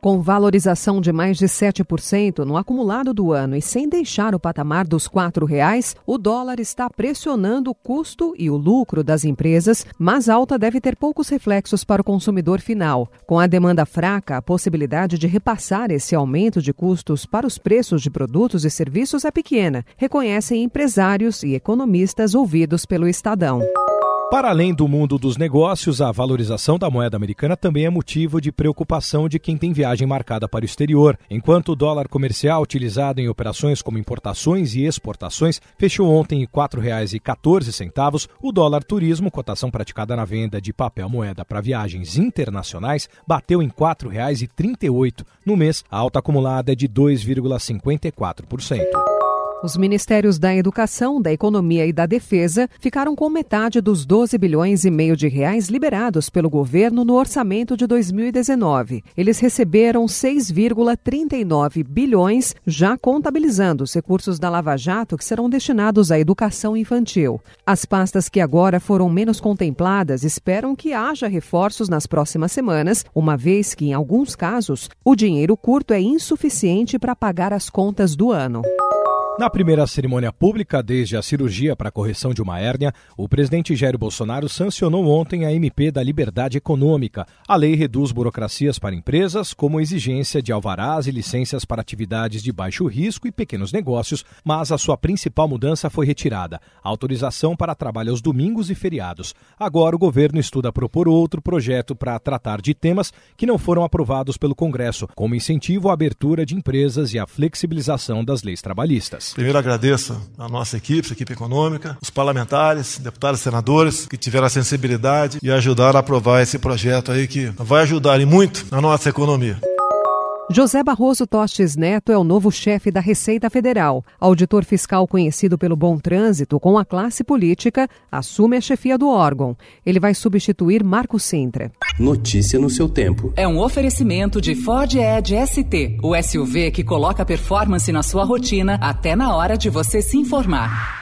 Com valorização de mais de 7% no acumulado do ano e sem deixar o patamar dos R$ reais, o dólar está pressionando o custo e o lucro das empresas, mas alta deve ter poucos reflexos para o consumidor final. Com a demanda fraca, a possibilidade de repassar esse aumento de custos para os preços de produtos e serviços é pequena, reconhecem empresários e economistas ouvidos pelo Estadão. Para além do mundo dos negócios, a valorização da moeda americana também é motivo de preocupação de quem tem viagem marcada para o exterior. Enquanto o dólar comercial utilizado em operações como importações e exportações fechou ontem em R$ 4,14, o dólar turismo, cotação praticada na venda de papel moeda para viagens internacionais, bateu em R$ 4,38. No mês, a alta acumulada é de 2,54%. Os ministérios da Educação, da Economia e da Defesa ficaram com metade dos 12 bilhões e meio de reais liberados pelo governo no orçamento de 2019. Eles receberam 6,39 bilhões, já contabilizando os recursos da Lava Jato que serão destinados à educação infantil. As pastas que agora foram menos contempladas esperam que haja reforços nas próximas semanas, uma vez que, em alguns casos, o dinheiro curto é insuficiente para pagar as contas do ano. Na primeira cerimônia pública, desde a cirurgia para a correção de uma hérnia, o presidente Jair Bolsonaro sancionou ontem a MP da Liberdade Econômica. A lei reduz burocracias para empresas, como exigência de alvarás e licenças para atividades de baixo risco e pequenos negócios, mas a sua principal mudança foi retirada: a autorização para trabalho aos domingos e feriados. Agora o governo estuda propor outro projeto para tratar de temas que não foram aprovados pelo Congresso, como incentivo à abertura de empresas e a flexibilização das leis trabalhistas. Primeiro agradeço a nossa equipe, a equipe econômica, os parlamentares, deputados e senadores que tiveram a sensibilidade e ajudaram a aprovar esse projeto aí que vai ajudar e muito na nossa economia. José Barroso Tostes Neto é o novo chefe da Receita Federal. Auditor fiscal conhecido pelo bom trânsito com a classe política, assume a chefia do órgão. Ele vai substituir Marco Sintra. Notícia no seu tempo. É um oferecimento de Ford Edge ST, o SUV que coloca performance na sua rotina até na hora de você se informar.